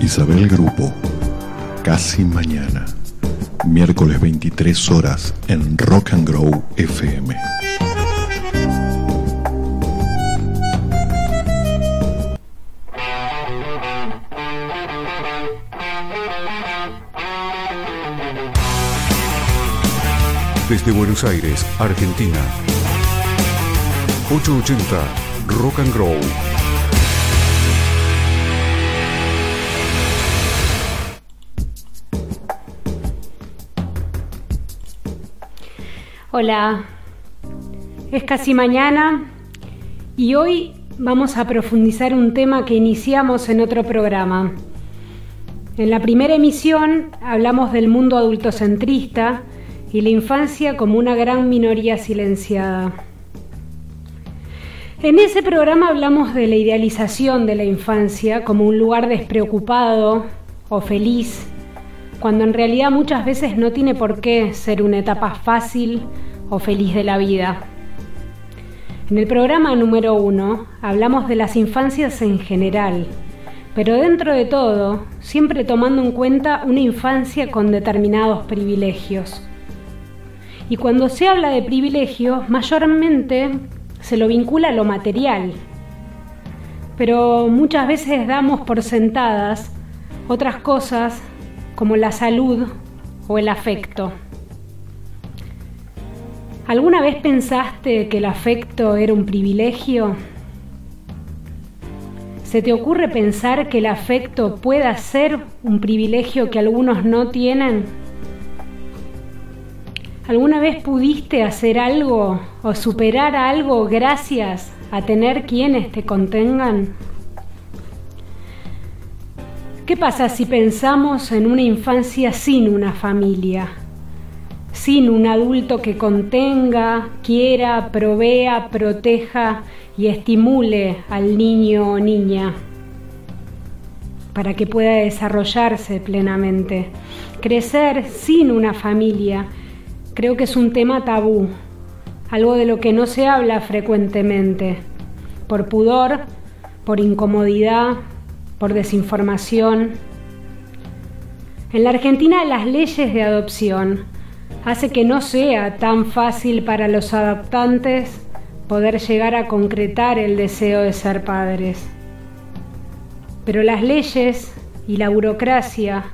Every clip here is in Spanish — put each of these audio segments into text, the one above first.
Isabel Grupo, casi mañana, miércoles 23 horas en Rock and Grow FM. Desde Buenos Aires, Argentina. 880 Rock and Grow. Hola, es casi mañana y hoy vamos a profundizar un tema que iniciamos en otro programa. En la primera emisión hablamos del mundo adultocentrista y la infancia como una gran minoría silenciada. En ese programa hablamos de la idealización de la infancia como un lugar despreocupado o feliz, cuando en realidad muchas veces no tiene por qué ser una etapa fácil o feliz de la vida. En el programa número uno hablamos de las infancias en general, pero dentro de todo siempre tomando en cuenta una infancia con determinados privilegios. Y cuando se habla de privilegios, mayormente se lo vincula a lo material. Pero muchas veces damos por sentadas otras cosas como la salud o el afecto. ¿Alguna vez pensaste que el afecto era un privilegio? ¿Se te ocurre pensar que el afecto pueda ser un privilegio que algunos no tienen? ¿Alguna vez pudiste hacer algo o superar algo gracias a tener quienes te contengan? ¿Qué pasa si pensamos en una infancia sin una familia? Sin un adulto que contenga, quiera, provea, proteja y estimule al niño o niña para que pueda desarrollarse plenamente. Crecer sin una familia creo que es un tema tabú, algo de lo que no se habla frecuentemente, por pudor, por incomodidad, por desinformación. En la Argentina las leyes de adopción hace que no sea tan fácil para los adoptantes poder llegar a concretar el deseo de ser padres. Pero las leyes y la burocracia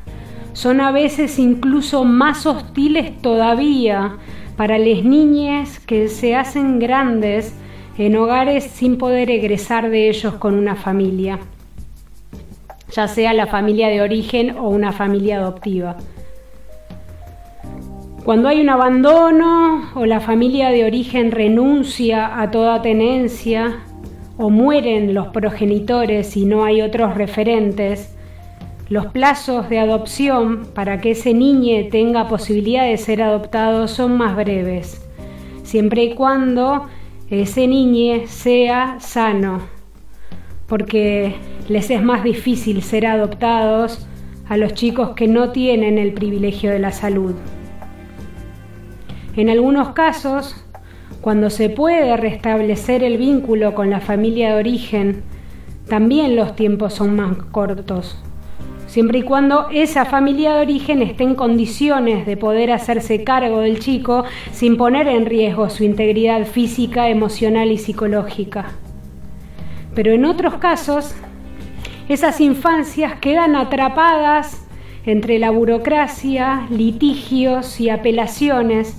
son a veces incluso más hostiles todavía para las niñas que se hacen grandes en hogares sin poder egresar de ellos con una familia, ya sea la familia de origen o una familia adoptiva. Cuando hay un abandono o la familia de origen renuncia a toda tenencia o mueren los progenitores y no hay otros referentes, los plazos de adopción para que ese niño tenga posibilidad de ser adoptado son más breves, siempre y cuando ese niño sea sano, porque les es más difícil ser adoptados a los chicos que no tienen el privilegio de la salud. En algunos casos, cuando se puede restablecer el vínculo con la familia de origen, también los tiempos son más cortos siempre y cuando esa familia de origen esté en condiciones de poder hacerse cargo del chico sin poner en riesgo su integridad física, emocional y psicológica. Pero en otros casos, esas infancias quedan atrapadas entre la burocracia, litigios y apelaciones,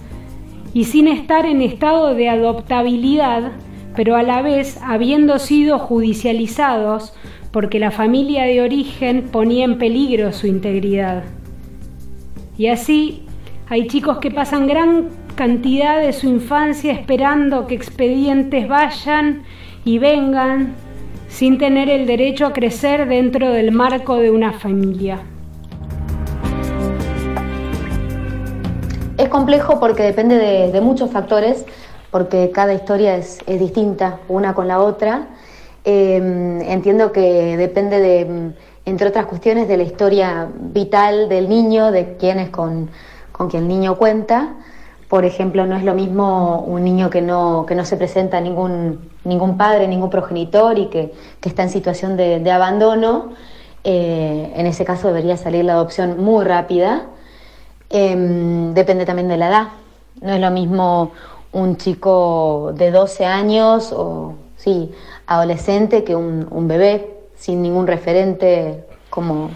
y sin estar en estado de adoptabilidad, pero a la vez habiendo sido judicializados porque la familia de origen ponía en peligro su integridad. Y así hay chicos que pasan gran cantidad de su infancia esperando que expedientes vayan y vengan sin tener el derecho a crecer dentro del marco de una familia. Es complejo porque depende de, muchos factores, porque cada historia es distinta una con la otra Em, entiendo que depende de, mm, entre otras cuestiones, de la historia vital del niño, de quién es con, con quien el niño cuenta. Por ejemplo, no es lo mismo un niño que no, que no se presenta ningún, ningún padre, ningún progenitor y que, está en situación de, abandono, eh, en ese caso debería salir la adopción muy rápida. Em, depende también de la edad. No es lo mismo un chico de 12 años o, sí, adolescente que un, bebé sin ningún referente, como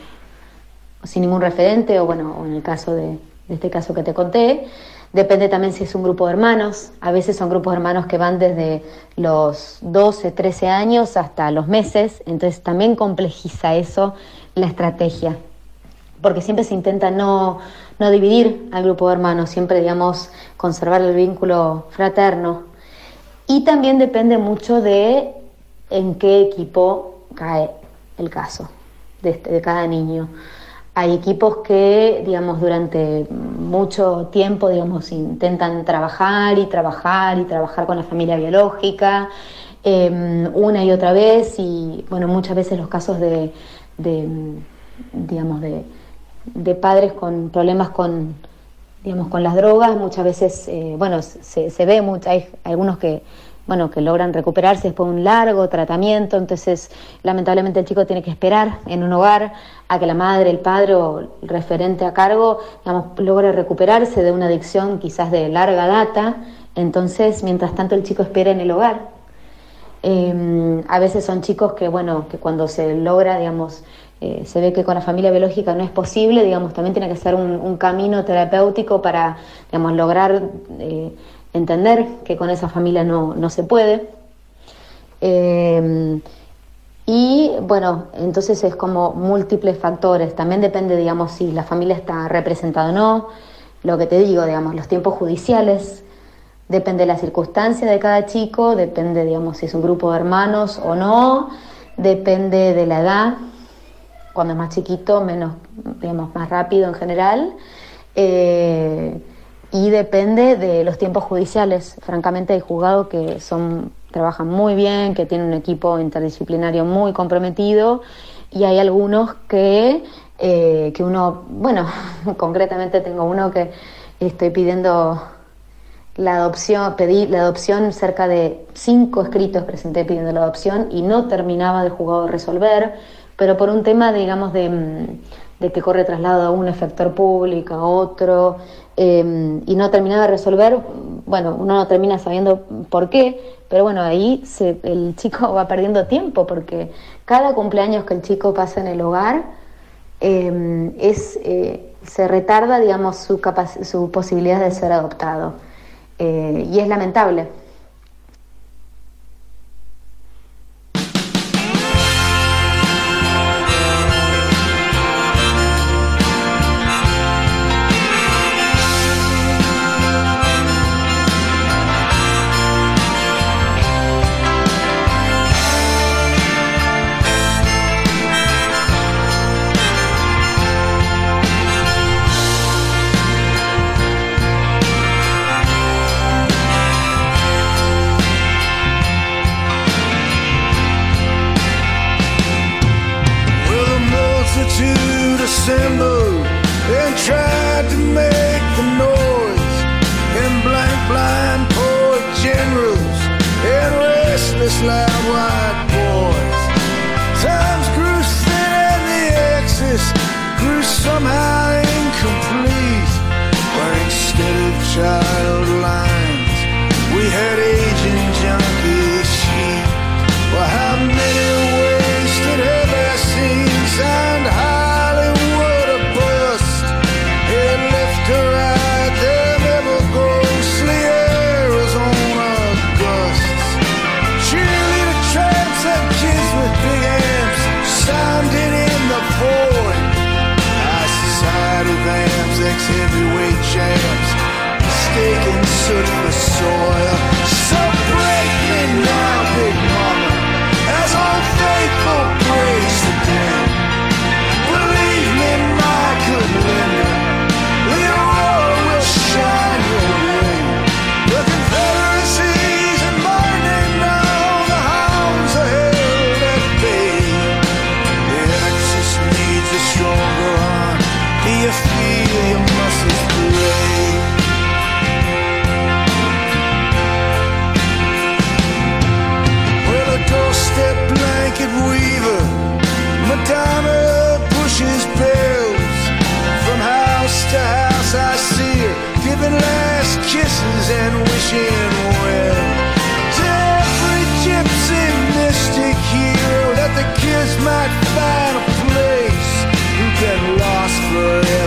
sin ningún referente, o bueno, en el caso de, de este caso que te conté. Depende también si es un grupo de hermanos. A veces son grupos de hermanos que van desde los 12, 13 años hasta los meses. Entonces también complejiza eso la estrategia. Porque siempre se intenta no, no dividir al grupo de hermanos, siempre, digamos, conservar el vínculo fraterno. Y también depende mucho de en qué equipo cae el caso de, este, de cada niño. Hay equipos que, digamos, durante mucho tiempo, digamos, intentan trabajar y trabajar y trabajar con la familia biológica em, una y otra vez y, bueno, muchas veces los casos de, digamos, de, padres con problemas con, digamos, con las drogas, muchas veces, eh, bueno, se, se ve, mucho, hay algunos que bueno, que logran recuperarse después de un largo tratamiento, entonces lamentablemente el chico tiene que esperar en un hogar a que la madre, el padre o el referente a cargo, digamos, logre recuperarse de una adicción quizás de larga data, entonces mientras tanto el chico espera en el hogar. Em, a veces son chicos que, bueno, que cuando se logra, digamos, eh, se ve que con la familia biológica no es posible, digamos, también tiene que ser un, camino terapéutico para, digamos, lograr... Eh, entender que con esa familia no, se puede. Eh, y bueno, entonces es como múltiples factores. También depende, digamos, si la familia está representada o no. Lo que te digo, digamos, los tiempos judiciales. Depende de la circunstancia de cada chico, depende, digamos, si es un grupo de hermanos o no. Depende de la edad. Cuando es más chiquito, menos, digamos, más rápido en general. Eh, y depende de los tiempos judiciales. Francamente hay juzgados que son trabajan muy bien, que tienen un equipo interdisciplinario muy comprometido y hay algunos que, eh, que uno, bueno, concretamente tengo uno que estoy pidiendo la adopción, pedí la adopción, cerca de cinco escritos presenté pidiendo la adopción y no terminaba de juzgado resolver, pero por un tema, digamos, de, de que corre traslado a un efector público, a otro, Em, y no terminaba de resolver, bueno, uno no termina sabiendo por qué, pero bueno, ahí el chico va perdiendo tiempo porque cada cumpleaños que el chico pasa en el hogar em, es, eh, se retarda, digamos, su, su posibilidad de ser adoptado. Eh, y es lamentable. And wishing well. To every gypsy mystic hero that the kids might find a place who've been lost forever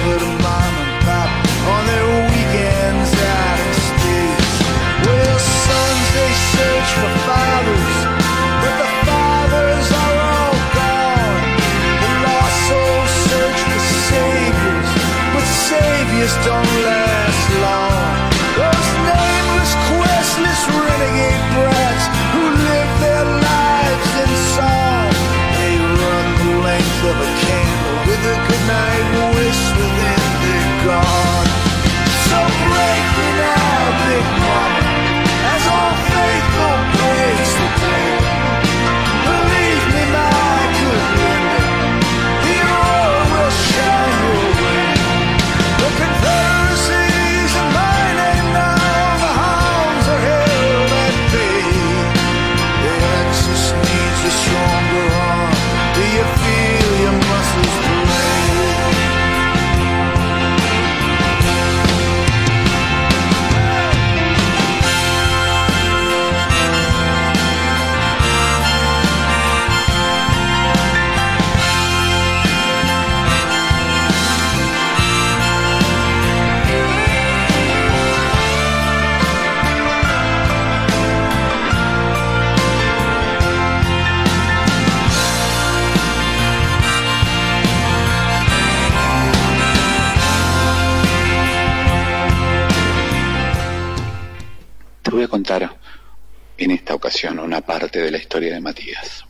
de la historia de Matías.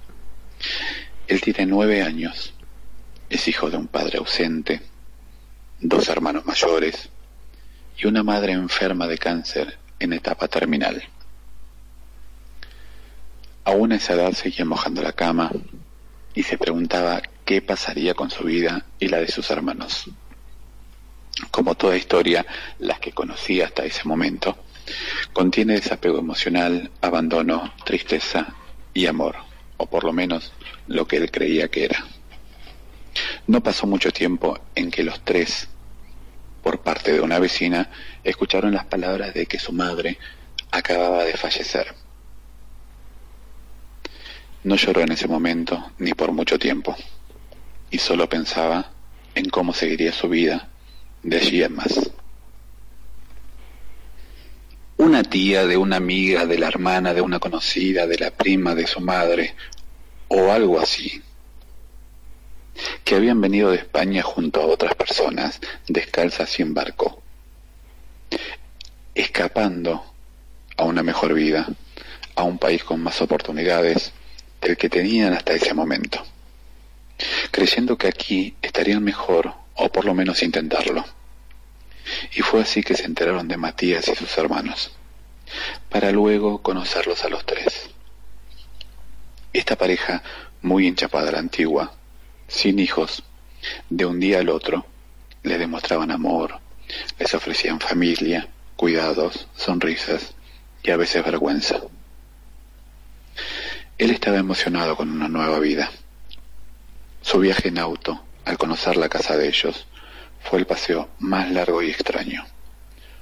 Él tiene nueve años, es hijo de un padre ausente, dos hermanos mayores y una madre enferma de cáncer en etapa terminal. Aún a esa edad seguía mojando la cama y se preguntaba qué pasaría con su vida y la de sus hermanos. Como toda historia, las que conocía hasta ese momento, contiene desapego emocional, abandono, tristeza y amor, o por lo menos lo que él creía que era. No pasó mucho tiempo en que los tres, por parte de una vecina, escucharon las palabras de que su madre acababa de fallecer. No lloró en ese momento ni por mucho tiempo, y solo pensaba en cómo seguiría su vida de allí en más. Una tía de una amiga, de la hermana de una conocida, de la prima de su madre, o algo así, que habían venido de España junto a otras personas, descalzas y en barco, escapando a una mejor vida, a un país con más oportunidades del que tenían hasta ese momento, creyendo que aquí estarían mejor o por lo menos intentarlo. Y fue así que se enteraron de Matías y sus hermanos, para luego conocerlos a los tres. Esta pareja, muy enchapada a la antigua, sin hijos, de un día al otro, le demostraban amor, les ofrecían familia, cuidados, sonrisas y a veces vergüenza. Él estaba emocionado con una nueva vida. Su viaje en auto, al conocer la casa de ellos, fue el paseo más largo y extraño,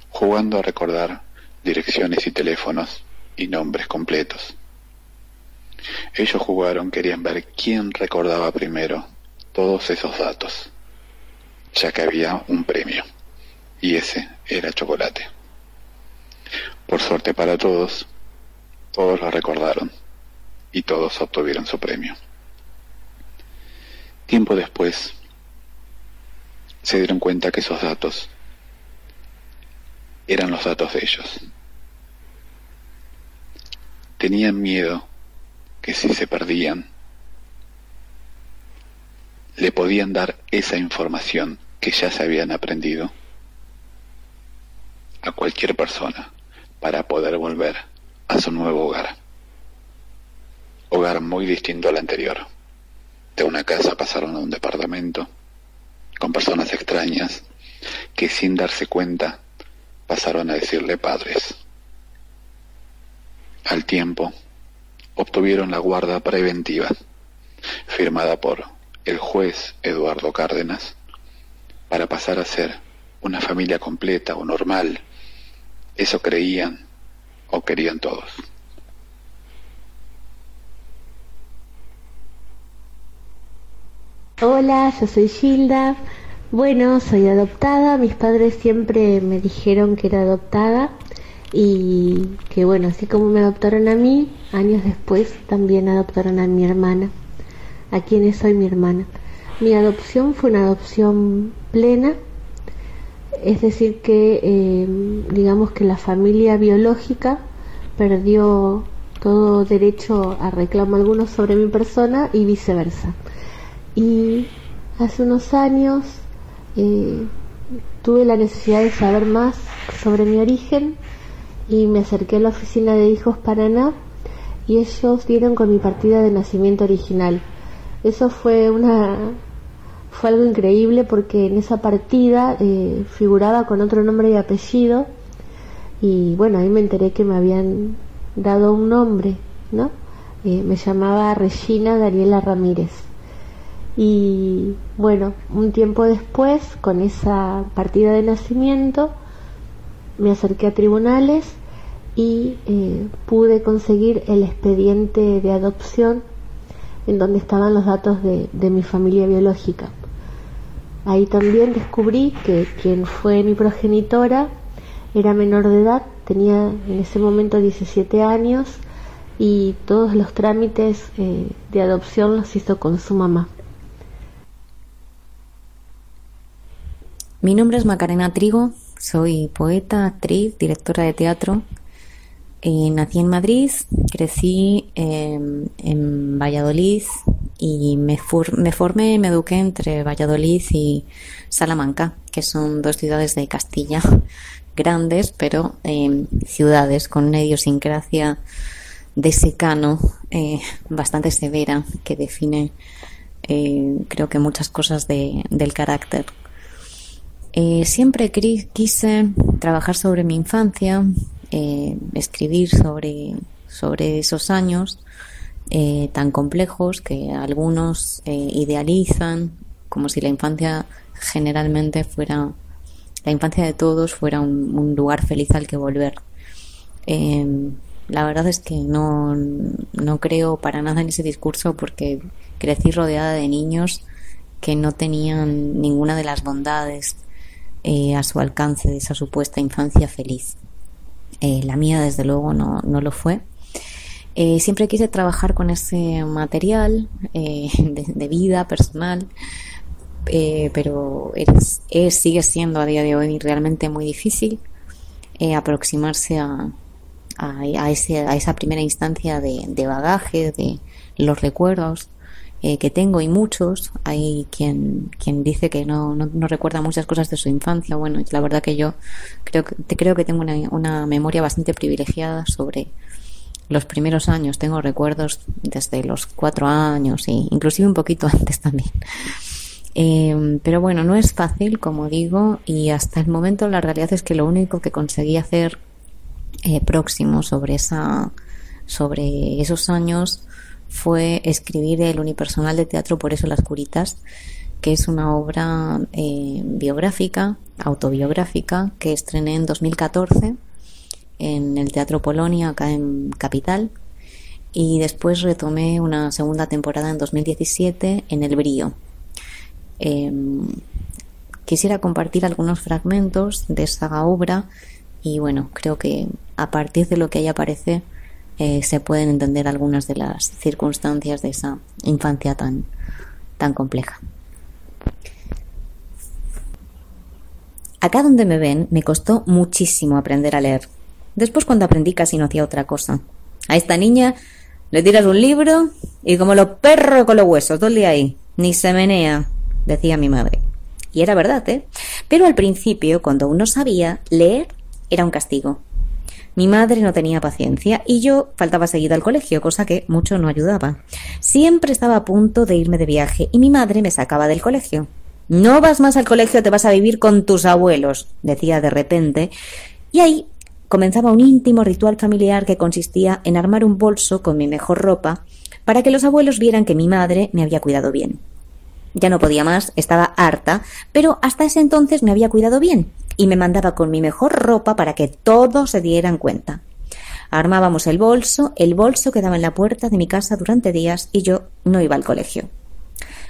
jugando a recordar direcciones y teléfonos y nombres completos. Ellos jugaron, querían ver quién recordaba primero todos esos datos, ya que había un premio, y ese era chocolate. Por suerte para todos, todos lo recordaron y todos obtuvieron su premio. Tiempo después, se dieron cuenta que esos datos eran los datos de ellos. Tenían miedo que si se perdían, le podían dar esa información que ya se habían aprendido a cualquier persona para poder volver a su nuevo hogar. Hogar muy distinto al anterior. De una casa pasaron a un departamento con personas extrañas que sin darse cuenta pasaron a decirle padres. Al tiempo, obtuvieron la guarda preventiva, firmada por el juez Eduardo Cárdenas, para pasar a ser una familia completa o normal, Eso creían o querían todos. Hola, yo soy Gilda. Bueno, soy adoptada. Mis padres siempre me dijeron que era adoptada y que bueno, así como me adoptaron a mí, años después también adoptaron a mi hermana, a quienes soy mi hermana. Mi adopción fue una adopción plena, es decir que eh, digamos que la familia biológica perdió todo derecho a reclamo alguno sobre mi persona y viceversa. Y hace unos años eh, tuve la necesidad de saber más sobre mi origen y me acerqué a la oficina de Hijos Paraná y ellos dieron con mi partida de nacimiento original. Eso fue una fue algo increíble porque en esa partida eh, figuraba con otro nombre y apellido y bueno ahí me enteré que me habían dado un nombre, ¿no? Eh, me llamaba Regina Daniela Ramírez. Y bueno, un tiempo después, con esa partida de nacimiento, me acerqué a tribunales y eh, pude conseguir el expediente de adopción en donde estaban los datos de, de mi familia biológica. Ahí también descubrí que quien fue mi progenitora era menor de edad, tenía en ese momento 17 años y todos los trámites eh, de adopción los hizo con su mamá. Mi nombre es Macarena Trigo, soy poeta, actriz, directora de teatro. Eh, nací en Madrid, crecí em, en Valladolid y me, formé, me eduqué entre Valladolid y Salamanca, que son dos ciudades de Castilla, grandes, pero em, ciudades con una idiosincrasia de secano eh, bastante severa que define, eh, creo que muchas cosas de, del carácter eh, siempre quise trabajar sobre mi infancia, eh, escribir sobre, sobre esos años eh, tan complejos que algunos idealizan como si la infancia generalmente fuera, la infancia de todos fuera un, lugar feliz al que volver. la verdad es que no, no creo para nada en ese discurso porque crecí rodeada de niños que no tenían ninguna de las bondades eh, a su alcance de esa supuesta infancia feliz. Eh, la mía, desde luego, no, no lo fue. Eh, siempre quise trabajar con ese material de, vida personal, pero es, sigue siendo a día de hoy realmente muy difícil aproximarse a, a, ese, a, esa primera instancia de, de bagaje, de los recuerdos, eh, que tengo y muchos. Hay quien, quien dice que no, no, recuerda muchas cosas de su infancia. Bueno, la verdad que yo creo que, creo que tengo una, una memoria bastante privilegiada sobre los primeros años. Tengo recuerdos desde los cuatro años e inclusive un poquito antes también. Eh, pero bueno, no es fácil, como digo, y hasta el momento la realidad es que lo único que conseguí hacer eh, próximo sobre esa sobre esos años fue escribir el unipersonal de teatro Por eso las curitas, que es una obra eh, biográfica, autobiográfica, que estrené en 2014 en el Teatro Polonia, acá en Capital, y después retomé una segunda temporada en 2017 en El Brío. Em, quisiera compartir algunos fragmentos de esa obra y bueno, creo que a partir de lo que ahí aparece eh, se pueden entender algunas de las circunstancias de esa infancia tan, tan compleja. Acá donde me ven me costó muchísimo aprender a leer. Después cuando aprendí casi no hacía otra cosa. A esta niña le tiras un libro y como los perros con los huesos, todo el día ahí. Ni se menea, decía mi madre. Y era verdad, ¿eh? Pero al principio, cuando uno sabía, leer era un castigo. Mi madre no tenía paciencia y yo faltaba seguida al colegio, cosa que mucho no ayudaba. Siempre estaba a punto de irme de viaje y mi madre me sacaba del colegio. No vas más al colegio, te vas a vivir con tus abuelos, decía de repente, y ahí comenzaba un íntimo ritual familiar que consistía en armar un bolso con mi mejor ropa para que los abuelos vieran que mi madre me había cuidado bien. Ya no podía más, estaba harta, pero hasta ese entonces me había cuidado bien, y me mandaba con mi mejor ropa para que todos se dieran cuenta. Armábamos el bolso, el bolso quedaba en la puerta de mi casa durante días y yo no iba al colegio.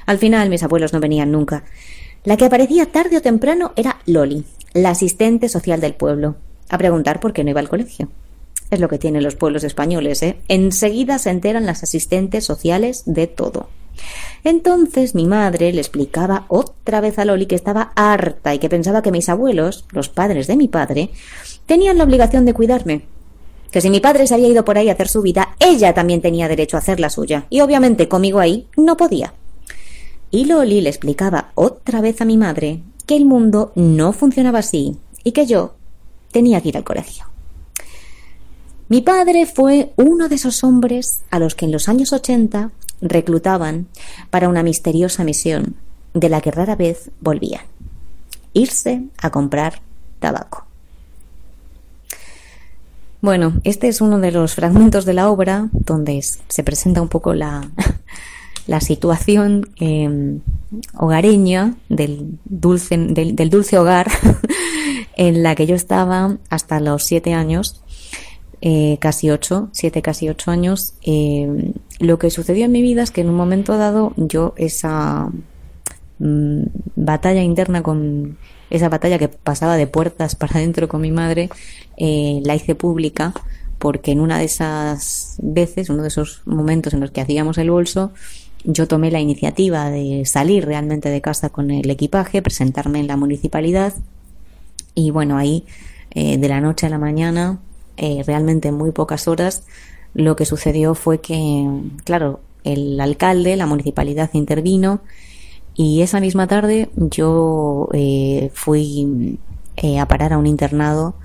Al final mis abuelos no venían nunca. La que aparecía tarde o temprano era Loli, la asistente social del pueblo, a preguntar por qué no iba al colegio. Es lo que tienen los pueblos españoles, ¿eh? Enseguida se enteran las asistentes sociales de todo. Entonces mi madre le explicaba otra vez a Loli que estaba harta y que pensaba que mis abuelos, los padres de mi padre, tenían la obligación de cuidarme. Que si mi padre se había ido por ahí a hacer su vida, ella también tenía derecho a hacer la suya. Y obviamente conmigo ahí no podía. Y Loli le explicaba otra vez a mi madre que el mundo no funcionaba así y que yo tenía que ir al colegio. Mi padre fue uno de esos hombres a los que en los años 80 reclutaban para una misteriosa misión de la que rara vez volvían. Irse a comprar tabaco. Bueno, este es uno de los fragmentos de la obra donde se presenta un poco la, la situación em, hogareña del dulce, del, dulce hogar en la que yo estaba hasta los siete años eh, casi ocho, siete, casi ocho años, eh, lo que sucedió en mi vida es que en un momento dado yo esa mm, batalla interna con esa batalla que pasaba de puertas para adentro con mi madre, eh, la hice pública porque en una de esas veces, uno de esos momentos en los que hacíamos el bolso, yo tomé la iniciativa de salir realmente de casa con el equipaje, presentarme en la municipalidad y bueno, ahí de la noche a la mañana eh, realmente en muy pocas horas, lo que sucedió fue que, claro, el alcalde, la municipalidad intervino y esa misma tarde yo eh, fui eh, a parar a un internado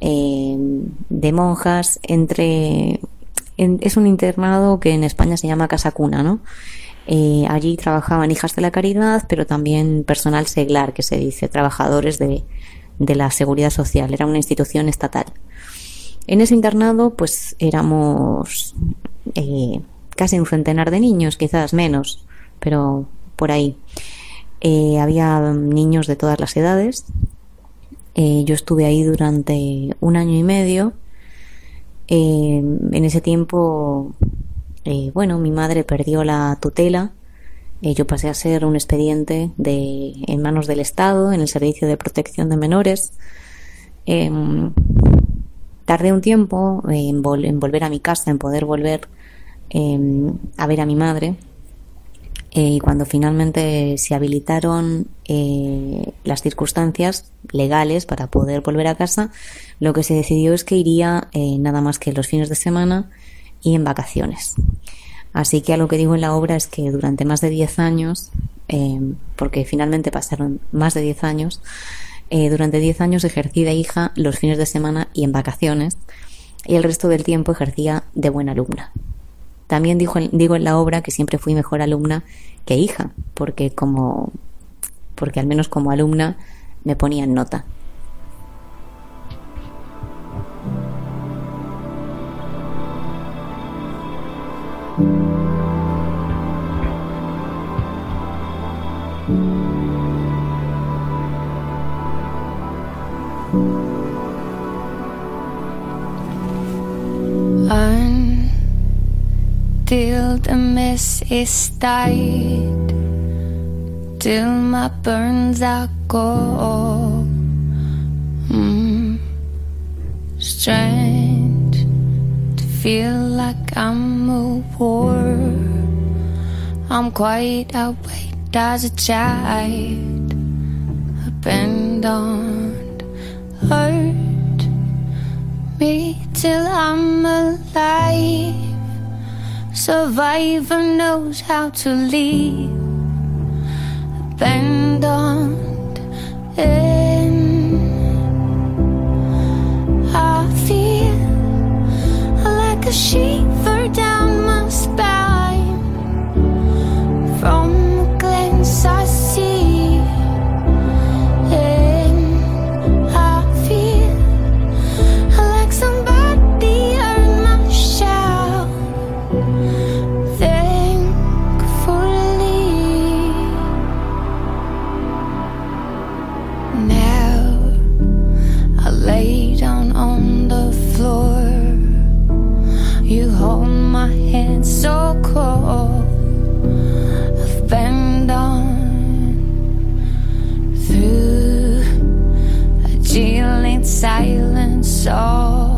de monjas entre... es un internado que en España se llama Casa Cuna, ¿no? allí trabajaban hijas de la caridad, pero también personal seglar, que se dice, trabajadores de, de la seguridad social. Era una institución estatal. En ese internado, pues éramos eh, casi un centenar de niños, quizás menos, pero por ahí. Eh, había niños de todas las edades. Eh, yo estuve ahí durante un año y medio. en ese tiempo, bueno, mi madre perdió la tutela. yo pasé a ser un expediente de, en manos del Estado, en el Servicio de Protección de Menores. Tardé un tiempo en, volver a mi casa, en poder volver em, a ver a mi madre. Eh, y cuando finalmente se habilitaron eh, las circunstancias legales para poder volver a casa, lo que se decidió es que iría eh, nada más que los fines de semana y en vacaciones. Así que algo que digo en la obra es que durante más de 10 años, em, porque finalmente pasaron más de 10 años, eh, durante 10 años ejercí de hija los fines de semana y en vacaciones, y el resto del tiempo ejercía de buena alumna. También digo, digo en la obra que siempre fui mejor alumna que hija, porque como porque al menos como alumna me ponía en nota. Until the mess is tied, till my burns are gone. Mm. Strange to feel like I'm a war. I'm quite awake as a child, abandoned, hurt me till I'm alive. Survivor knows how to leave, abandoned. In I feel like a shiver down my spine silence all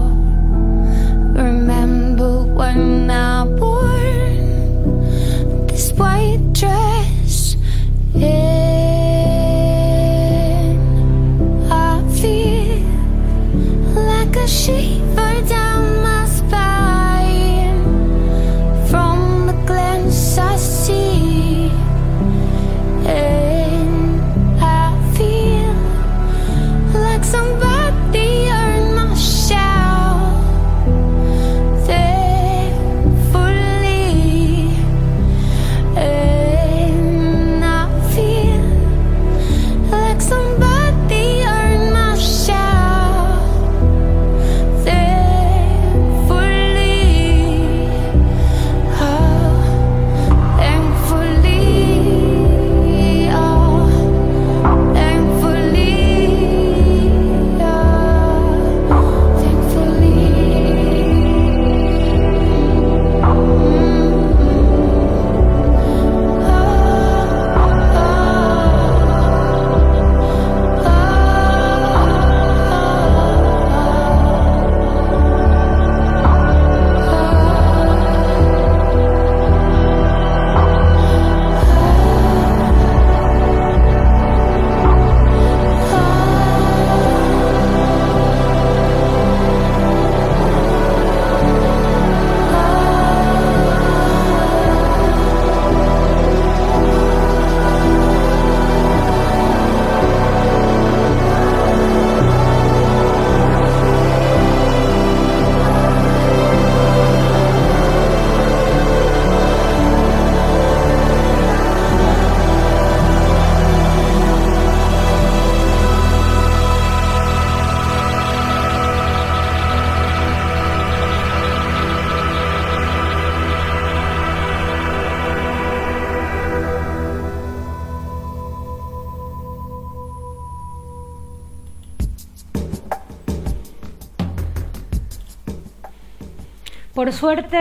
Por suerte,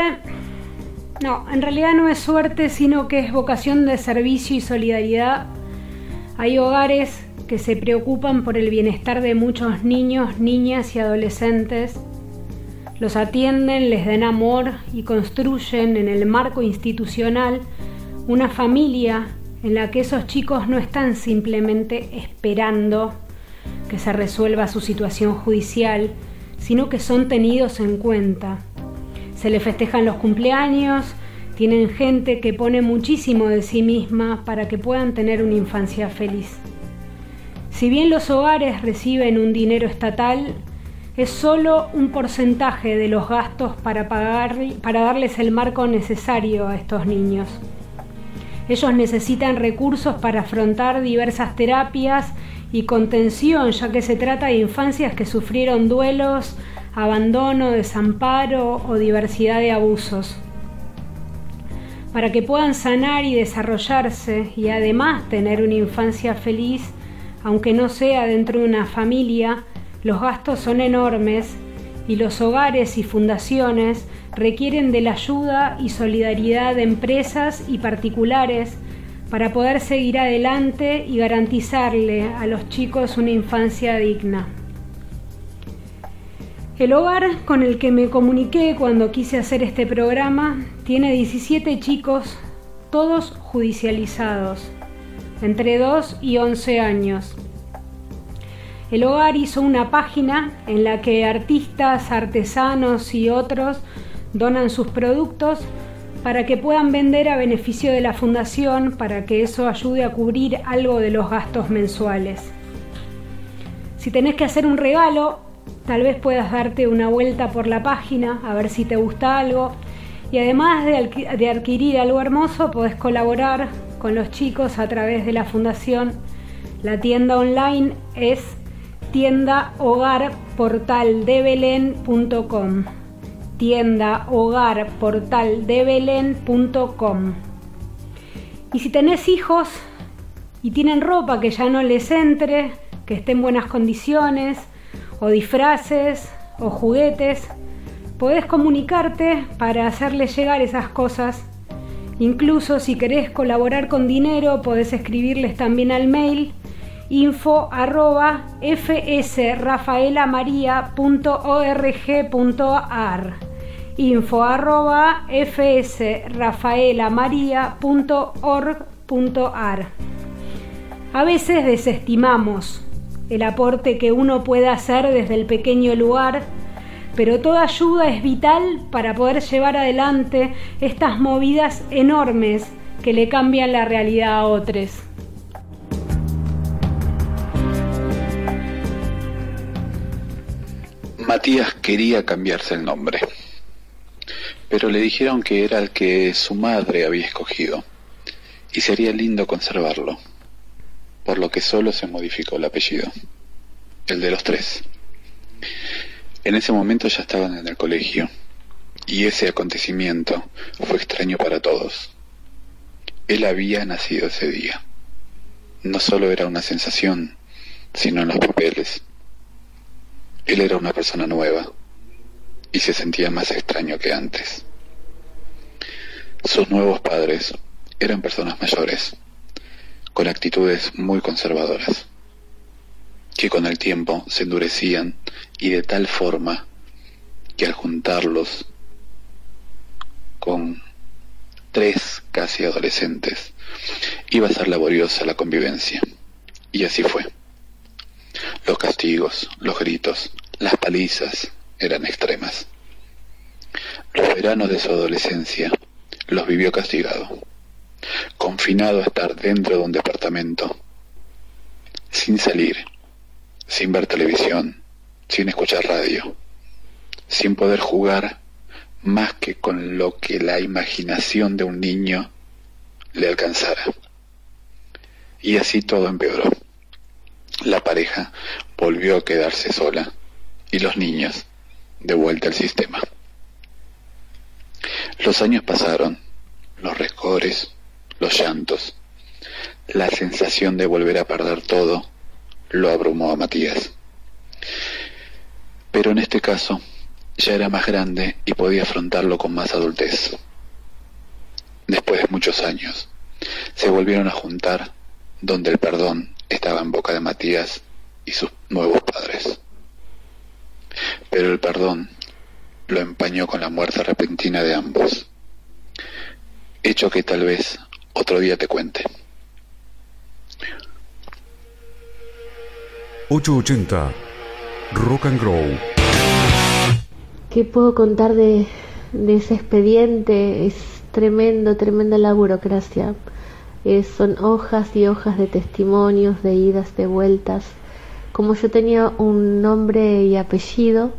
no, en realidad no es suerte, sino que es vocación de servicio y solidaridad. Hay hogares que se preocupan por el bienestar de muchos niños, niñas y adolescentes. Los atienden, les dan amor y construyen en el marco institucional una familia en la que esos chicos no están simplemente esperando que se resuelva su situación judicial, sino que son tenidos en cuenta. Se les festejan los cumpleaños, tienen gente que pone muchísimo de sí misma para que puedan tener una infancia feliz. Si bien los hogares reciben un dinero estatal, es solo un porcentaje de los gastos para, pagar, para darles el marco necesario a estos niños. Ellos necesitan recursos para afrontar diversas terapias y contención, ya que se trata de infancias que sufrieron duelos, abandono, desamparo o diversidad de abusos. Para que puedan sanar y desarrollarse y además tener una infancia feliz, aunque no sea dentro de una familia, los gastos son enormes y los hogares y fundaciones requieren de la ayuda y solidaridad de empresas y particulares para poder seguir adelante y garantizarle a los chicos una infancia digna. El hogar con el que me comuniqué cuando quise hacer este programa tiene 17 chicos, todos judicializados, entre 2 y 11 años. El hogar hizo una página en la que artistas, artesanos y otros donan sus productos para que puedan vender a beneficio de la fundación para que eso ayude a cubrir algo de los gastos mensuales. Si tenés que hacer un regalo, tal vez puedas darte una vuelta por la página a ver si te gusta algo. Y además de, adquirir algo hermoso podés colaborar con los chicos a través de la fundación. La tienda online es tiendahogarportaldebelen.com tiendahogarportaldebelen.com Y si tenés hijos y tienen ropa que ya no les entre, que esté en buenas condiciones, o disfraces, o juguetes, podés comunicarte para hacerles llegar esas cosas. Incluso si querés colaborar con dinero, podés escribirles también al mail info arroba info arroba A veces desestimamos el aporte que uno puede hacer desde el pequeño lugar, pero toda ayuda es vital para poder llevar adelante estas movidas enormes que le cambian la realidad a otros. Matías quería cambiarse el nombre, pero le dijeron que era el que su madre había escogido y sería lindo conservarlo, por lo que solo se modificó el apellido, el de los tres. En ese momento ya estaban en el colegio y ese acontecimiento fue extraño para todos. Él había nacido ese día. No solo era una sensación, sino en los papeles. Él era una persona nueva y se sentía más extraño que antes. Sus nuevos padres eran personas mayores, con actitudes muy conservadoras, que con el tiempo se endurecían y de tal forma que al juntarlos con tres casi adolescentes iba a ser laboriosa la convivencia. Y así fue. Los castigos, los gritos, las palizas eran extremas. Los veranos de su adolescencia los vivió castigado, confinado a estar dentro de un departamento, sin salir, sin ver televisión, sin escuchar radio, sin poder jugar más que con lo que la imaginación de un niño le alcanzara. Y así todo empeoró. La pareja volvió a quedarse sola y los niños de vuelta al sistema. Los años pasaron, los rescores, los llantos, la sensación de volver a perder todo lo abrumó a Matías. Pero en este caso ya era más grande y podía afrontarlo con más adultez. Después de muchos años, se volvieron a juntar donde el perdón estaba en boca de Matías y sus nuevos padres. Pero el perdón lo empañó con la muerte repentina de ambos, hecho que tal vez otro día te cuente. 880 Rock and Grow. ¿Qué puedo contar de, de ese expediente? Es tremendo, tremenda la burocracia. Eh, son hojas y hojas de testimonios, de idas, de vueltas. Como yo tenía un nombre y apellido,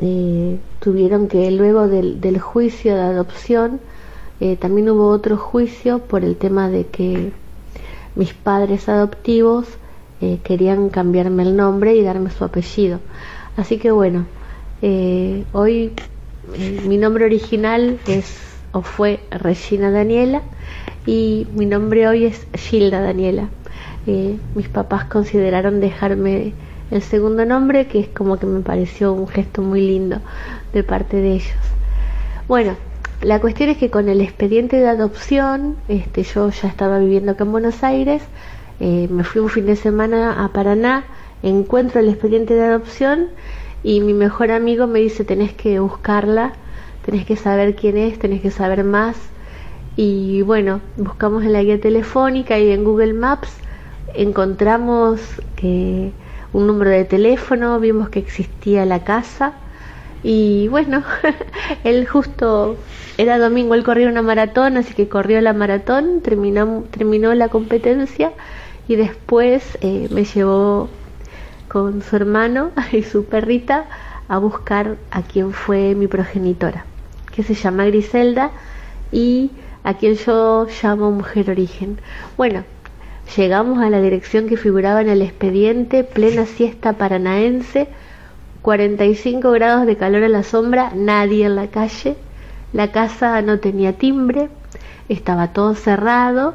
eh, tuvieron que luego del, del juicio de adopción, eh, también hubo otro juicio por el tema de que mis padres adoptivos eh, querían cambiarme el nombre y darme su apellido. Así que bueno, eh, hoy mi nombre original es o fue Regina Daniela y mi nombre hoy es Gilda Daniela. Mis papás consideraron dejarme el segundo nombre, que es como que me pareció un gesto muy lindo de parte de ellos. Bueno, la cuestión es que con el expediente de adopción, este, yo ya estaba viviendo acá en Buenos Aires, eh, me fui un fin de semana a Paraná, encuentro el expediente de adopción y mi mejor amigo me dice tenés que buscarla, tenés que saber quién es, tenés que saber más. Y bueno, buscamos en la guía telefónica y en Google Maps encontramos que un número de teléfono, vimos que existía la casa y bueno, él justo era domingo, él corría una maratón, así que corrió la maratón, terminó, terminó la competencia y después eh, me llevó con su hermano y su perrita a buscar a quien fue mi progenitora, que se llama Griselda y a quien yo llamo mujer origen. Bueno, llegamos a la dirección que figuraba en el expediente, plena siesta paranaense, 45 grados de calor a la sombra, nadie en la calle, la casa no tenía timbre, estaba todo cerrado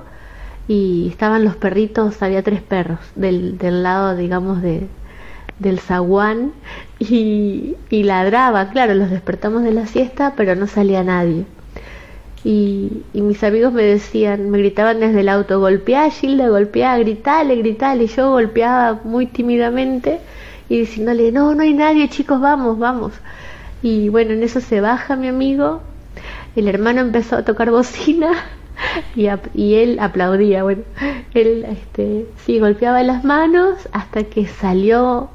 y estaban los perritos, había tres perros del, del lado, digamos, de, del zaguán y, y ladraban, claro, los despertamos de la siesta, pero no salía nadie. Y, y mis amigos me decían, me gritaban desde el auto, golpeá Gilda, golpeá, gritale, gritale. Y yo golpeaba muy tímidamente y diciéndole, no, no hay nadie, chicos, vamos, vamos. Y bueno, en eso se baja mi amigo, el hermano empezó a tocar bocina y, y él aplaudía, bueno, él este, sí golpeaba las manos hasta que salió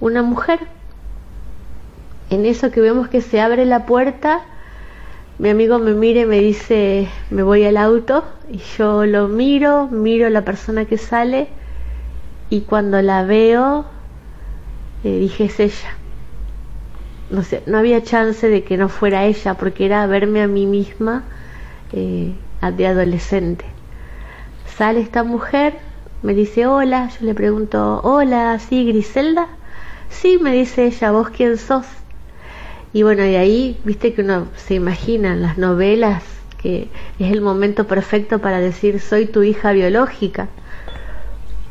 una mujer. En eso que vemos que se abre la puerta, mi amigo me mira y me dice, me voy al auto, y yo lo miro, miro la persona que sale, y cuando la veo, eh, dije, es ella. No sé, no había chance de que no fuera ella, porque era verme a mí misma eh, de adolescente. Sale esta mujer, me dice hola, yo le pregunto, hola, ¿sí, Griselda? Sí, me dice ella, ¿vos quién sos? Y bueno, y ahí, viste que uno se imagina en las novelas que es el momento perfecto para decir, soy tu hija biológica.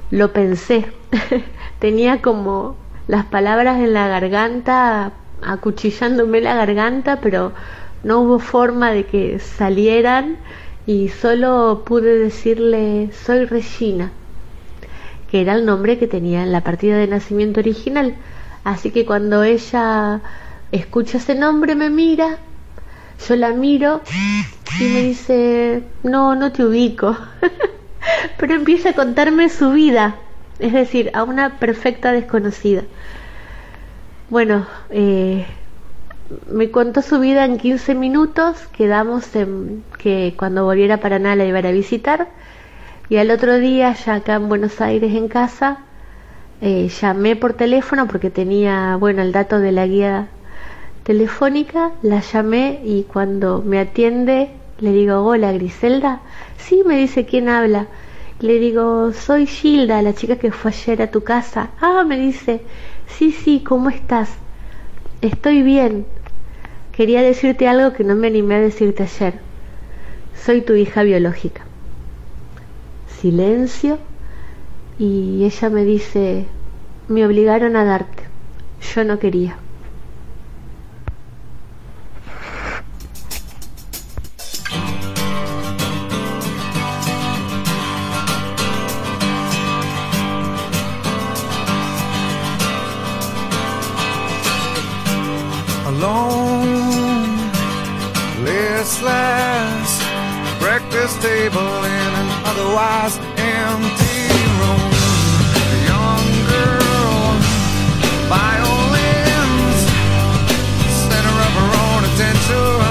Lo pensé, tenía como las palabras en la garganta, acuchillándome la garganta, pero no hubo forma de que salieran y solo pude decirle, soy Regina, que era el nombre que tenía en la partida de nacimiento original. Así que cuando ella escucha ese nombre, me mira, yo la miro y me dice, no, no te ubico. Pero empieza a contarme su vida, es decir, a una perfecta desconocida. Bueno, eh, me contó su vida en 15 minutos, quedamos en que cuando volviera a Paraná la iba a visitar. Y al otro día, ya acá en Buenos Aires en casa, eh, llamé por teléfono porque tenía, bueno, el dato de la guía telefónica, la llamé y cuando me atiende le digo, hola Griselda, sí, me dice, ¿quién habla? Le digo, soy Gilda, la chica que fue ayer a tu casa. Ah, me dice, sí, sí, ¿cómo estás? Estoy bien. Quería decirte algo que no me animé a decirte ayer. Soy tu hija biológica. Silencio y ella me dice, me obligaron a darte. Yo no quería. Listless. Breakfast table in an otherwise empty room. A young girl, violins, center of her own attention.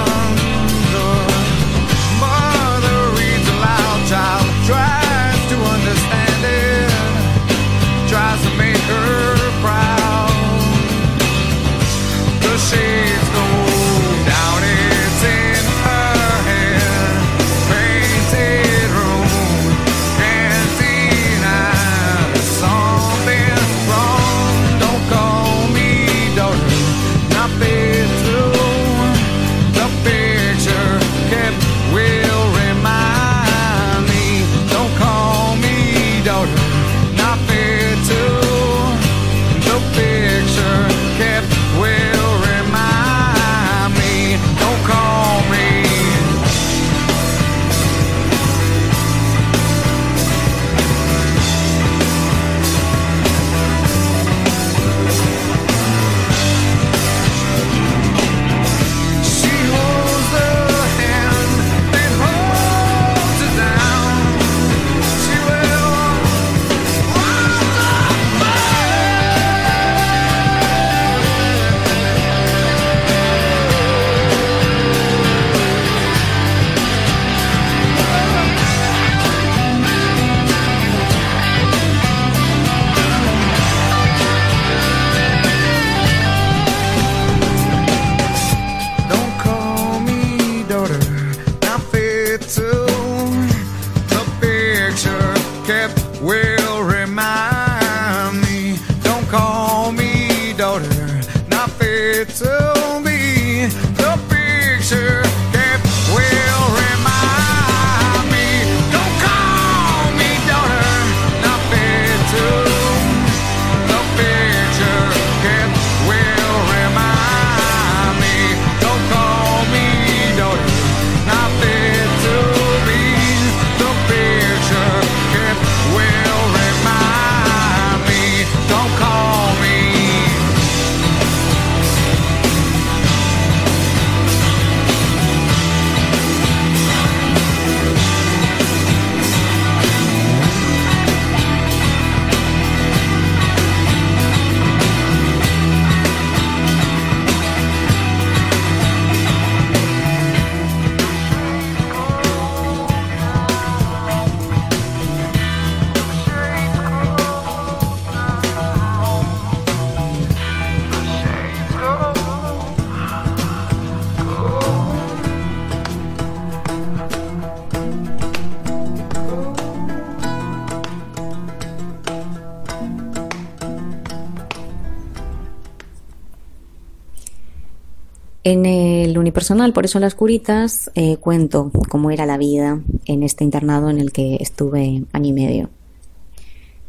El unipersonal, por eso las curitas, eh, cuento cómo era la vida en este internado en el que estuve año y medio.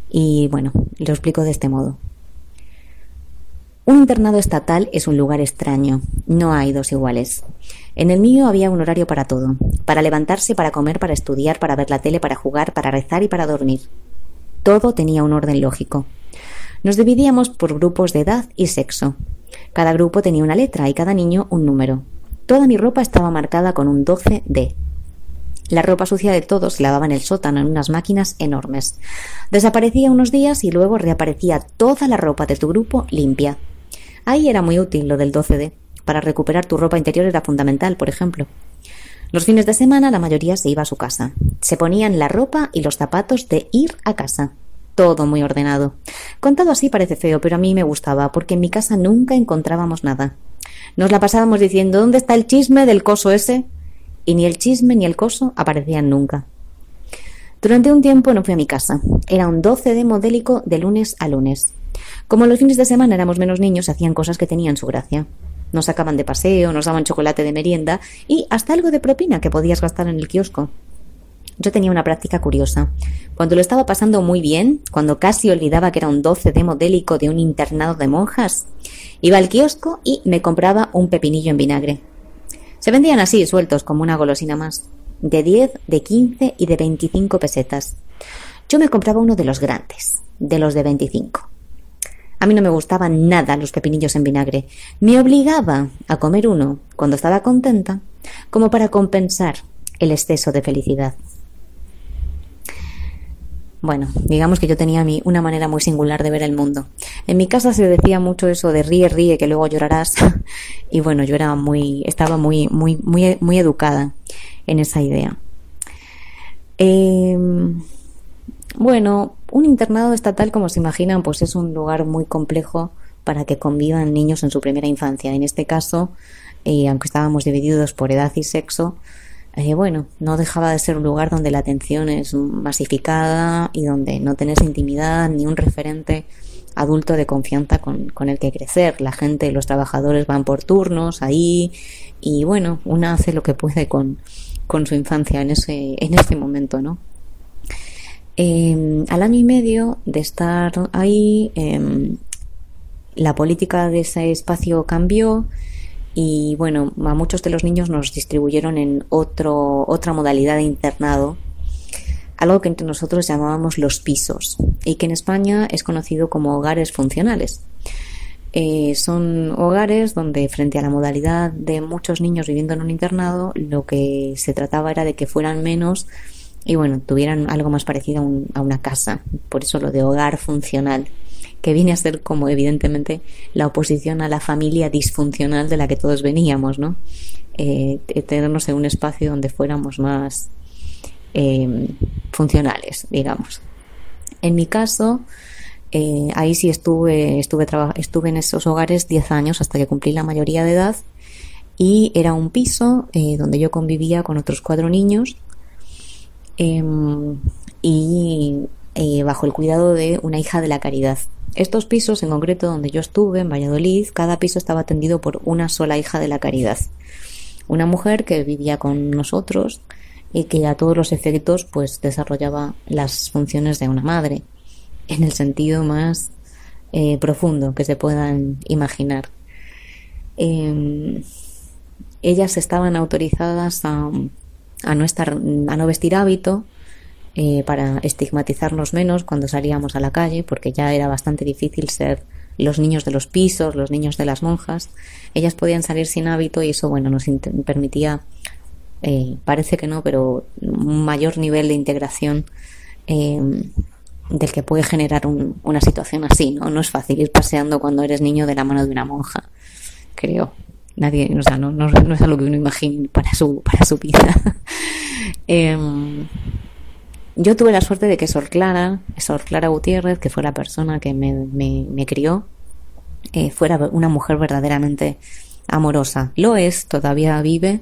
Y bueno, lo explico de este modo. Un internado estatal es un lugar extraño, no hay dos iguales. En el mío había un horario para todo, para levantarse, para comer, para estudiar, para ver la tele, para jugar, para rezar y para dormir. Todo tenía un orden lógico. Nos dividíamos por grupos de edad y sexo. Cada grupo tenía una letra y cada niño un número. Toda mi ropa estaba marcada con un 12D. La ropa sucia de todos se lavaba en el sótano en unas máquinas enormes. Desaparecía unos días y luego reaparecía toda la ropa de tu grupo limpia. Ahí era muy útil lo del 12D. Para recuperar tu ropa interior era fundamental, por ejemplo. Los fines de semana la mayoría se iba a su casa. Se ponían la ropa y los zapatos de ir a casa. Todo muy ordenado. Contado así parece feo, pero a mí me gustaba, porque en mi casa nunca encontrábamos nada. Nos la pasábamos diciendo ¿dónde está el chisme del coso ese? Y ni el chisme ni el coso aparecían nunca. Durante un tiempo no fui a mi casa. Era un 12 de modélico de lunes a lunes. Como los fines de semana éramos menos niños, hacían cosas que tenían su gracia. Nos sacaban de paseo, nos daban chocolate de merienda y hasta algo de propina que podías gastar en el kiosco. Yo tenía una práctica curiosa. Cuando lo estaba pasando muy bien, cuando casi olvidaba que era un 12 de modélico de un internado de monjas, iba al kiosco y me compraba un pepinillo en vinagre. Se vendían así, sueltos, como una golosina más. De 10, de 15 y de 25 pesetas. Yo me compraba uno de los grandes, de los de 25. A mí no me gustaban nada los pepinillos en vinagre. Me obligaba a comer uno cuando estaba contenta, como para compensar el exceso de felicidad. Bueno, digamos que yo tenía una manera muy singular de ver el mundo. En mi casa se decía mucho eso de ríe, ríe, que luego llorarás. y bueno, yo era muy, estaba muy, muy, muy, muy educada en esa idea. Eh, bueno, un internado estatal, como se imaginan, pues es un lugar muy complejo para que convivan niños en su primera infancia. En este caso, eh, aunque estábamos divididos por edad y sexo, eh, bueno, no dejaba de ser un lugar donde la atención es masificada y donde no tenés intimidad ni un referente adulto de confianza con, el que crecer. La gente, los trabajadores van por turnos ahí y bueno, una hace lo que puede con, con su infancia en ese, en ese momento, ¿no? Eh, al año y medio de estar ahí, eh, la política de ese espacio cambió y bueno, a muchos de los niños nos distribuyeron en otro, otra modalidad de internado, algo que entre nosotros llamábamos los pisos y que en España es conocido como hogares funcionales. Eh, son hogares donde frente a la modalidad de muchos niños viviendo en un internado, lo que se trataba era de que fueran menos y bueno, tuvieran algo más parecido a, un, a una casa, por eso lo de hogar funcional que viene a ser como evidentemente la oposición a la familia disfuncional de la que todos veníamos, ¿no? Eh, tenernos en un espacio donde fuéramos más eh, funcionales, digamos. En mi caso, eh, ahí sí estuve, estuve, estuve en esos hogares 10 años hasta que cumplí la mayoría de edad y era un piso eh, donde yo convivía con otros cuatro niños em, y bajo el cuidado de una hija de la caridad. Estos pisos, en concreto donde yo estuve, en Valladolid, cada piso estaba atendido por una sola hija de la caridad. Una mujer que vivía con nosotros y que a todos los efectos pues desarrollaba las funciones de una madre, en el sentido más eh, profundo que se puedan imaginar. Eh, ellas estaban autorizadas a, a, no estar, a no vestir hábito, eh, para estigmatizarnos menos cuando salíamos a la calle, porque ya era bastante difícil ser los niños de los pisos, los niños de las monjas. Ellas podían salir sin hábito y eso, bueno, nos permitía, eh, parece que no, pero un mayor nivel de integración eh, del que puede generar un, una situación así, ¿no? No es fácil ir paseando cuando eres niño de la mano de una monja, creo. Nadie, o sea, no, no, no es algo que uno imagine para su, para su vida. eh, yo tuve la suerte de que Sor Clara, Sor Clara Gutiérrez, que fue la persona que me, me, crió, eh, fuera una mujer verdaderamente amorosa. Lo es, todavía vive,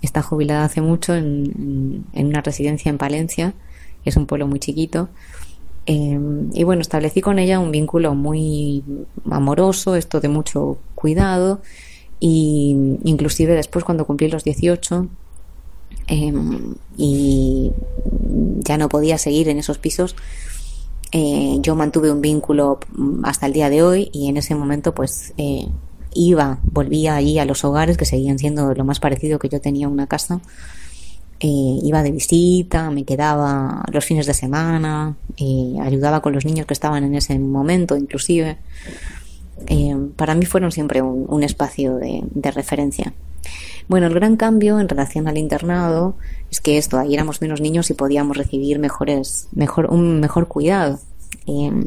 está jubilada hace mucho en, una residencia en Palencia, que es un pueblo muy chiquito. Eh, y bueno, establecí con ella un vínculo muy amoroso, esto de mucho cuidado. y inclusive después cuando cumplí los 18 em, y ya no podía seguir en esos pisos, eh, yo mantuve un vínculo hasta el día de hoy y en ese momento pues eh, iba, volvía allí a los hogares que seguían siendo lo más parecido que yo tenía una casa. Eh, iba de visita, me quedaba los fines de semana, eh, ayudaba con los niños que estaban en ese momento inclusive. Eh, para mí fueron siempre un, un espacio de, referencia. Bueno, el gran cambio en relación al internado es que esto, ahí éramos menos niños y podíamos recibir mejores, mejor, un mejor cuidado. Eh,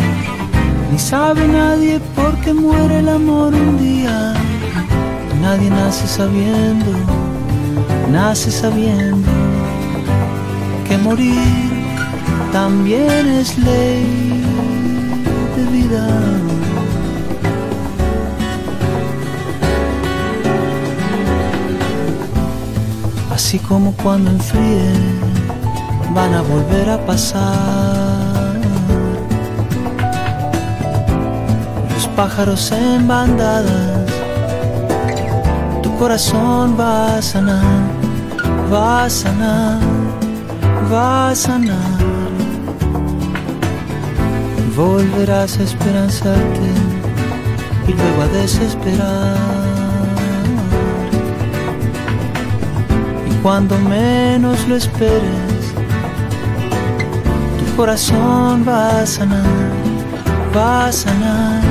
ni sabe nadie por qué muere el amor un día. Nadie nace sabiendo, nace sabiendo que morir también es ley de vida. Así como cuando enfríe van a volver a pasar. Pájaros en bandadas, tu corazón va a sanar, va a sanar, va a sanar. Volverás a esperanzarte y luego a desesperar. Y cuando menos lo esperes, tu corazón va a sanar, va a sanar,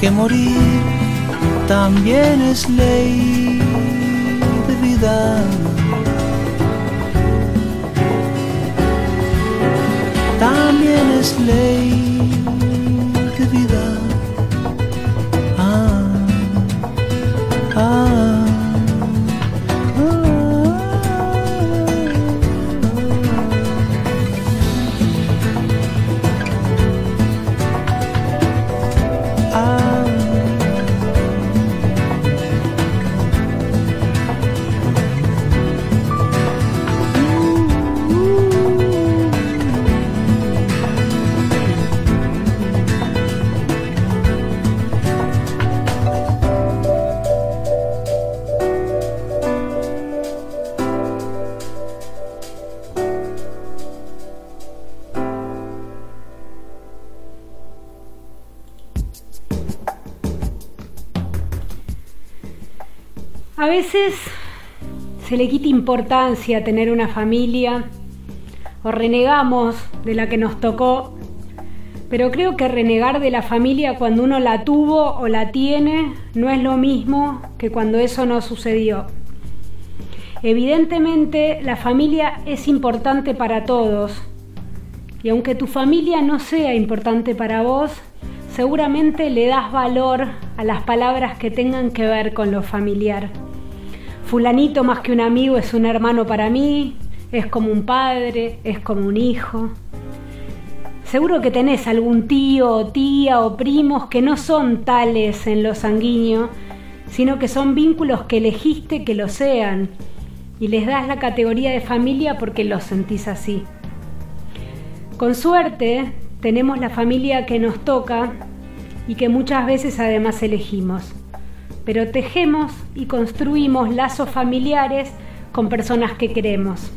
que morir también es ley de vida. También es ley A veces se le quita importancia tener una familia o renegamos de la que nos tocó, pero creo que renegar de la familia cuando uno la tuvo o la tiene no es lo mismo que cuando eso no sucedió. Evidentemente la familia es importante para todos Y aunque tu familia no sea importante para vos, seguramente le das valor a las palabras que tengan que ver con lo familiar. Fulanito más que un amigo es un hermano para mí, es como un padre, es como un hijo. Seguro que tenés algún tío o tía o primos que no son tales en lo sanguíneo, sino que son vínculos que elegiste que lo sean y les das la categoría de familia porque los sentís así. Con suerte tenemos la familia que nos toca y que muchas veces además elegimos, pero tejemos y construimos lazos familiares con personas que queremos.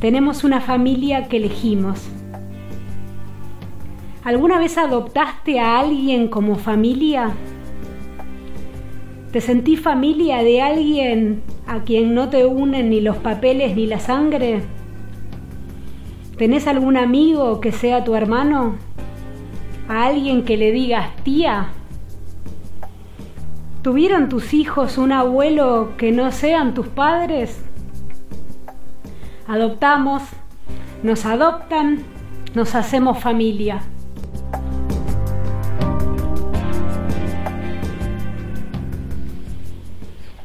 Tenemos una familia que elegimos. ¿Alguna vez adoptaste a alguien como familia? ¿Te sentí familia de alguien a quien no te unen ni los papeles ni la sangre? ¿Tenés algún amigo que sea tu hermano? ¿A alguien que le digas tía? ¿Tuvieron tus hijos un abuelo que no sean tus padres? Adoptamos, nos adoptan, nos hacemos familia.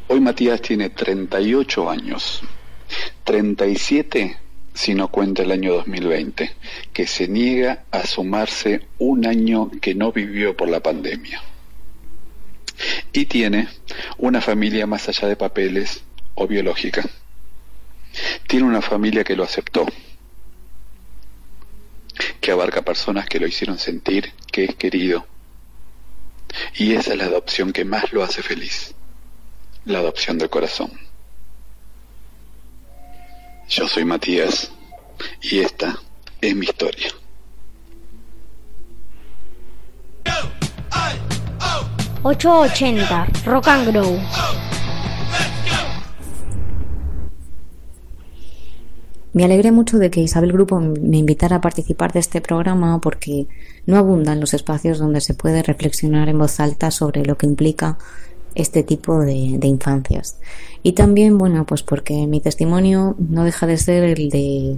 Hoy Matías tiene 38 años, 37 si no cuenta el año 2020, que se niega a sumarse un año que no vivió por la pandemia. Y tiene una familia más allá de papeles o biológica. Tiene una familia que lo aceptó, que abarca personas que lo hicieron sentir que es querido. Y esa es la adopción que más lo hace feliz, la adopción del corazón. Yo soy Matías y esta es mi historia. ...880... Rock and Grow. Me alegré mucho de que Isabel Grupo me invitara a participar de este programa porque no abundan los espacios donde se puede reflexionar en voz alta sobre lo que implica este tipo de, infancias. Y también, bueno, pues porque mi testimonio no deja de ser el de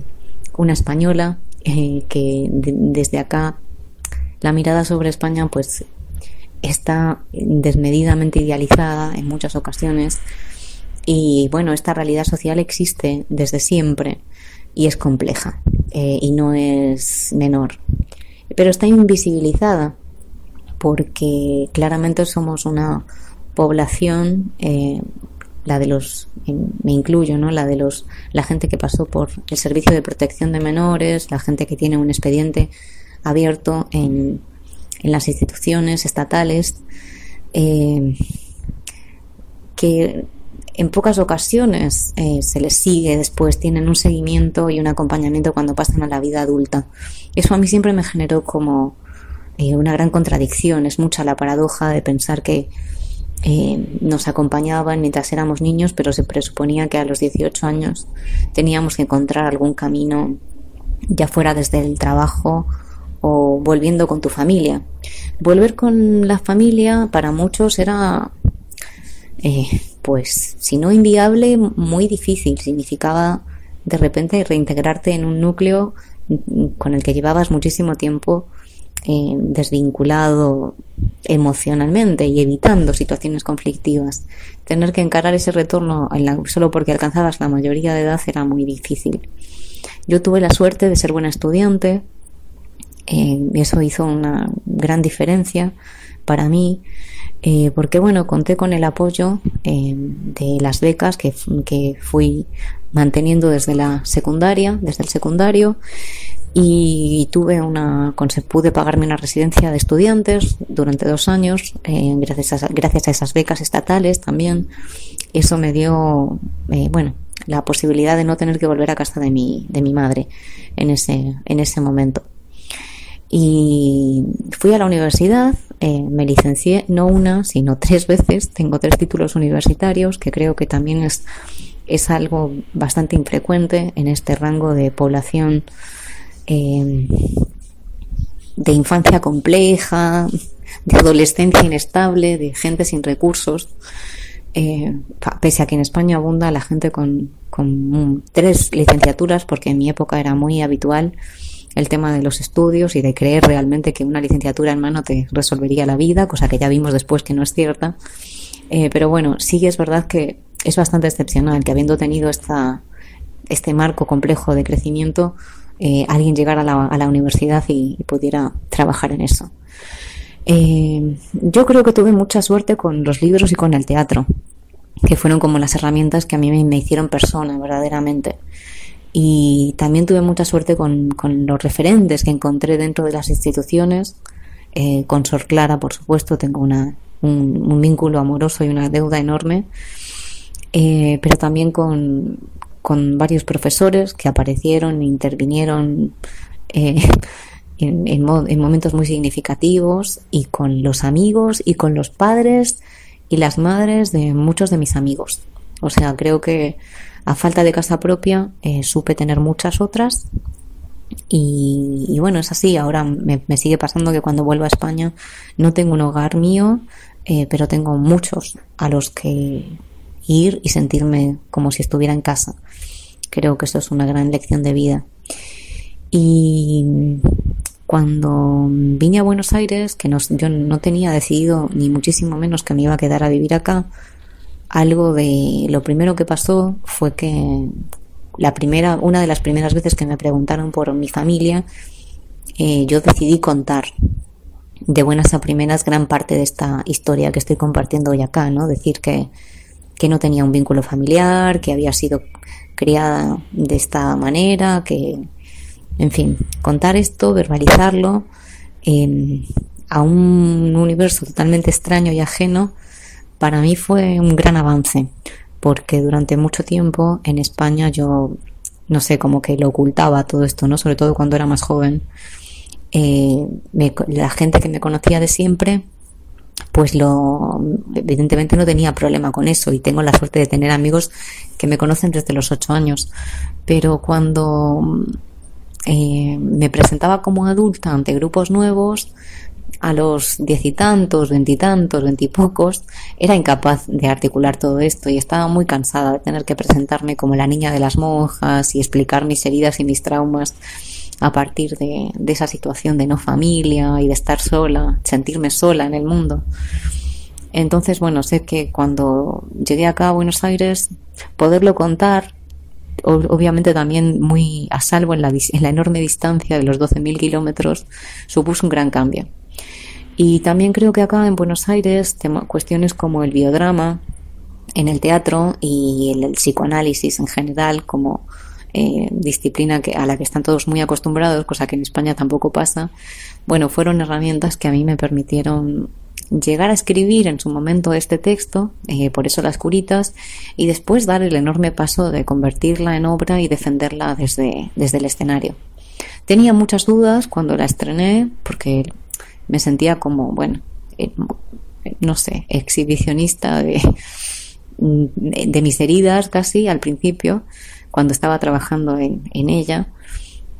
una española eh, que de, desde acá la mirada sobre España pues está desmedidamente idealizada en muchas ocasiones y bueno, esta realidad social existe desde siempre y es compleja eh, y no es menor. Pero está invisibilizada porque claramente somos una población, eh, la de los, me incluyo, ¿no? La de los, la gente que pasó por el servicio de protección de menores, la gente que tiene un expediente abierto en, en las instituciones estatales, eh, que en pocas ocasiones eh, se les sigue después, tienen un seguimiento y un acompañamiento cuando pasan a la vida adulta. Eso a mí siempre me generó como eh, una gran contradicción, es mucha la paradoja de pensar que eh, nos acompañaban mientras éramos niños, pero se presuponía que a los 18 años teníamos que encontrar algún camino, ya fuera desde el trabajo o volviendo con tu familia. Volver con la familia para muchos era, eh, pues, si no inviable, muy difícil. Significaba de repente reintegrarte en un núcleo con el que llevabas muchísimo tiempo eh, desvinculado emocionalmente y evitando situaciones conflictivas. Tener que encarar ese retorno la, solo porque alcanzabas la mayoría de edad era muy difícil. Yo tuve la suerte de ser buena estudiante, eh, eso hizo una gran diferencia para mí, eh, porque bueno, conté con el apoyo eh, de las becas que, que fui manteniendo desde la secundaria, desde el secundario, y tuve una pude pagarme una residencia de estudiantes durante dos años eh, gracias a, gracias a esas becas estatales también. Eso me dio bueno la posibilidad de no tener que volver a casa de mi de mi madre en ese en ese momento y fui a la universidad eh, me licencié no una sino tres veces tengo tres títulos universitarios que creo que también es es algo bastante infrecuente en este rango de población eh, de infancia compleja, de adolescencia inestable, de gente sin recursos. Eh, pese a que en España abunda la gente con, con, tres licenciaturas, porque en mi época era muy habitual el tema de los estudios y de creer realmente que una licenciatura en mano te resolvería la vida, cosa que ya vimos después que no es cierta. Eh, pero bueno, sí es verdad que es bastante excepcional que habiendo tenido esta, este marco complejo de crecimiento, eh, alguien llegara a la, a la universidad y, pudiera trabajar en eso. Eh, yo creo que tuve mucha suerte con los libros y con el teatro, que fueron como las herramientas que a mí me hicieron persona verdaderamente. Y también tuve mucha suerte con, con los referentes que encontré dentro de las instituciones. Eh, con Sor Clara, por supuesto, tengo una, un, un vínculo amoroso y una deuda enorme. Eh, pero también con, con varios profesores que aparecieron intervinieron eh, en, en en momentos muy significativos y con los amigos y con los padres y las madres de muchos de mis amigos. O sea, creo que a falta de casa propia eh, supe tener muchas otras y, bueno, es así. Ahora me, me sigue pasando que cuando vuelvo a España no tengo un hogar mío, eh, pero tengo muchos a los que ir y sentirme como si estuviera en casa. Creo que eso es una gran lección de vida. Y cuando vine a Buenos Aires, que no, yo no tenía decidido ni muchísimo menos que me iba a quedar a vivir acá, algo de lo primero que pasó fue que la primera, una de las primeras veces que me preguntaron por mi familia, eh, yo decidí contar de buenas a primeras gran parte de esta historia que estoy compartiendo hoy acá, ¿no? Decir que, que no tenía un vínculo familiar, que había sido criada de esta manera, que, en fin, contar esto, verbalizarlo eh, a un universo totalmente extraño y ajeno, para mí fue un gran avance, porque durante mucho tiempo en España yo, no sé, como que lo ocultaba todo esto, ¿no? Sobre todo cuando era más joven. Eh, la gente que me conocía de siempre, pues lo, evidentemente no tenía problema con eso y tengo la suerte de tener amigos que me conocen desde los ocho años. Pero cuando eh, me presentaba como adulta ante grupos nuevos, a los diez y tantos, veintitantos, veintipocos, era incapaz de articular todo esto y estaba muy cansada de tener que presentarme como la niña de las monjas y explicar mis heridas y mis traumas a partir de, esa situación de no familia y de estar sola, sentirme sola en el mundo. Entonces, bueno, sé que cuando llegué acá a Buenos Aires, poderlo contar, ob- obviamente también muy a salvo en la, en la enorme distancia de los 12.000 kilómetros, supuso un gran cambio. Y también creo que acá en Buenos Aires, cuestiones como el biodrama en el teatro y el, el psicoanálisis en general como eh, disciplina que, a la que están todos muy acostumbrados, cosa que en España tampoco pasa, bueno, fueron herramientas que a mí me permitieron llegar a escribir en su momento este texto, eh, por eso las curitas, y después dar el enorme paso de convertirla en obra y defenderla desde, desde el escenario. Tenía muchas dudas cuando la estrené, porque me sentía como, bueno, eh, no sé, exhibicionista de, de mis heridas casi al principio, cuando estaba trabajando en, en ella,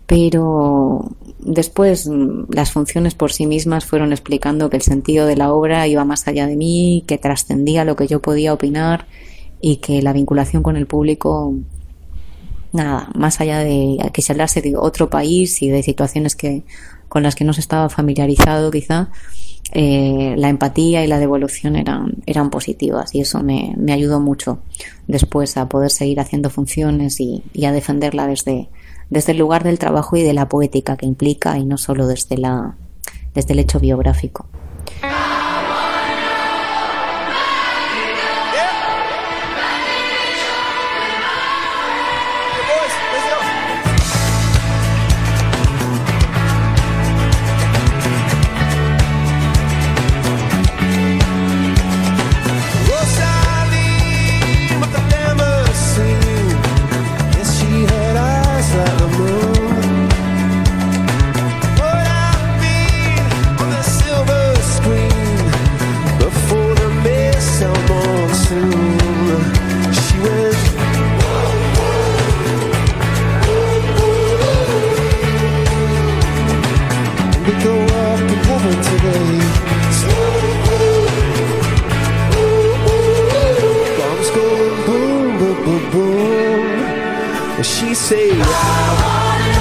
pero después las funciones por sí mismas fueron explicando que el sentido de la obra iba más allá de mí, que trascendía lo que yo podía opinar y que la vinculación con el público, nada, más allá de que se hablase de otro país y de situaciones que con las que no se estaba familiarizado quizá, eh, la empatía y la devolución eran, eran positivas y eso me, me ayudó mucho después a poder seguir haciendo funciones y, y a defenderla desde, desde el lugar del trabajo y de la poética que implica y no solo desde, la, desde el hecho biográfico. Heaven today. Bombs going boom, boom, boom, boom. She say, I wanna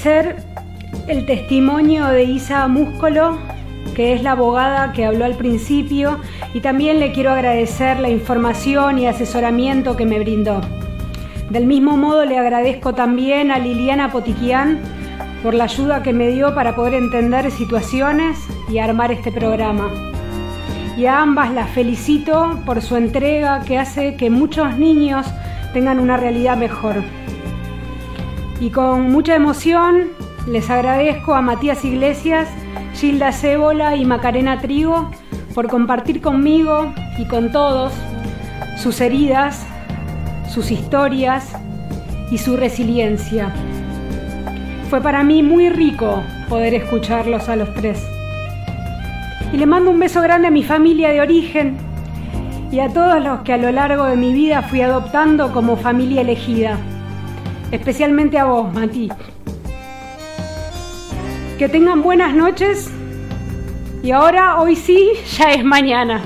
agradecer el testimonio de Isa Múscolo, que es la abogada que habló al principio, y también le quiero agradecer la información y asesoramiento que me brindó. Del mismo modo le agradezco también a Liliana Potiquian por la ayuda que me dio para poder entender situaciones y armar este programa. Y a ambas las felicito por su entrega que hace que muchos niños tengan una realidad mejor. Y con mucha emoción les agradezco a Matías Iglesias, Gilda Cébola y Macarena Trigo por compartir conmigo y con todos sus heridas, sus historias y su resiliencia. Fue para mí muy rico poder escucharlos a los tres. Y le mando un beso grande a mi familia de origen y a todos los que a lo largo de mi vida fui adoptando como familia elegida. Especialmente a vos, Mati. Que tengan buenas noches. Y ahora, hoy sí, ya es mañana.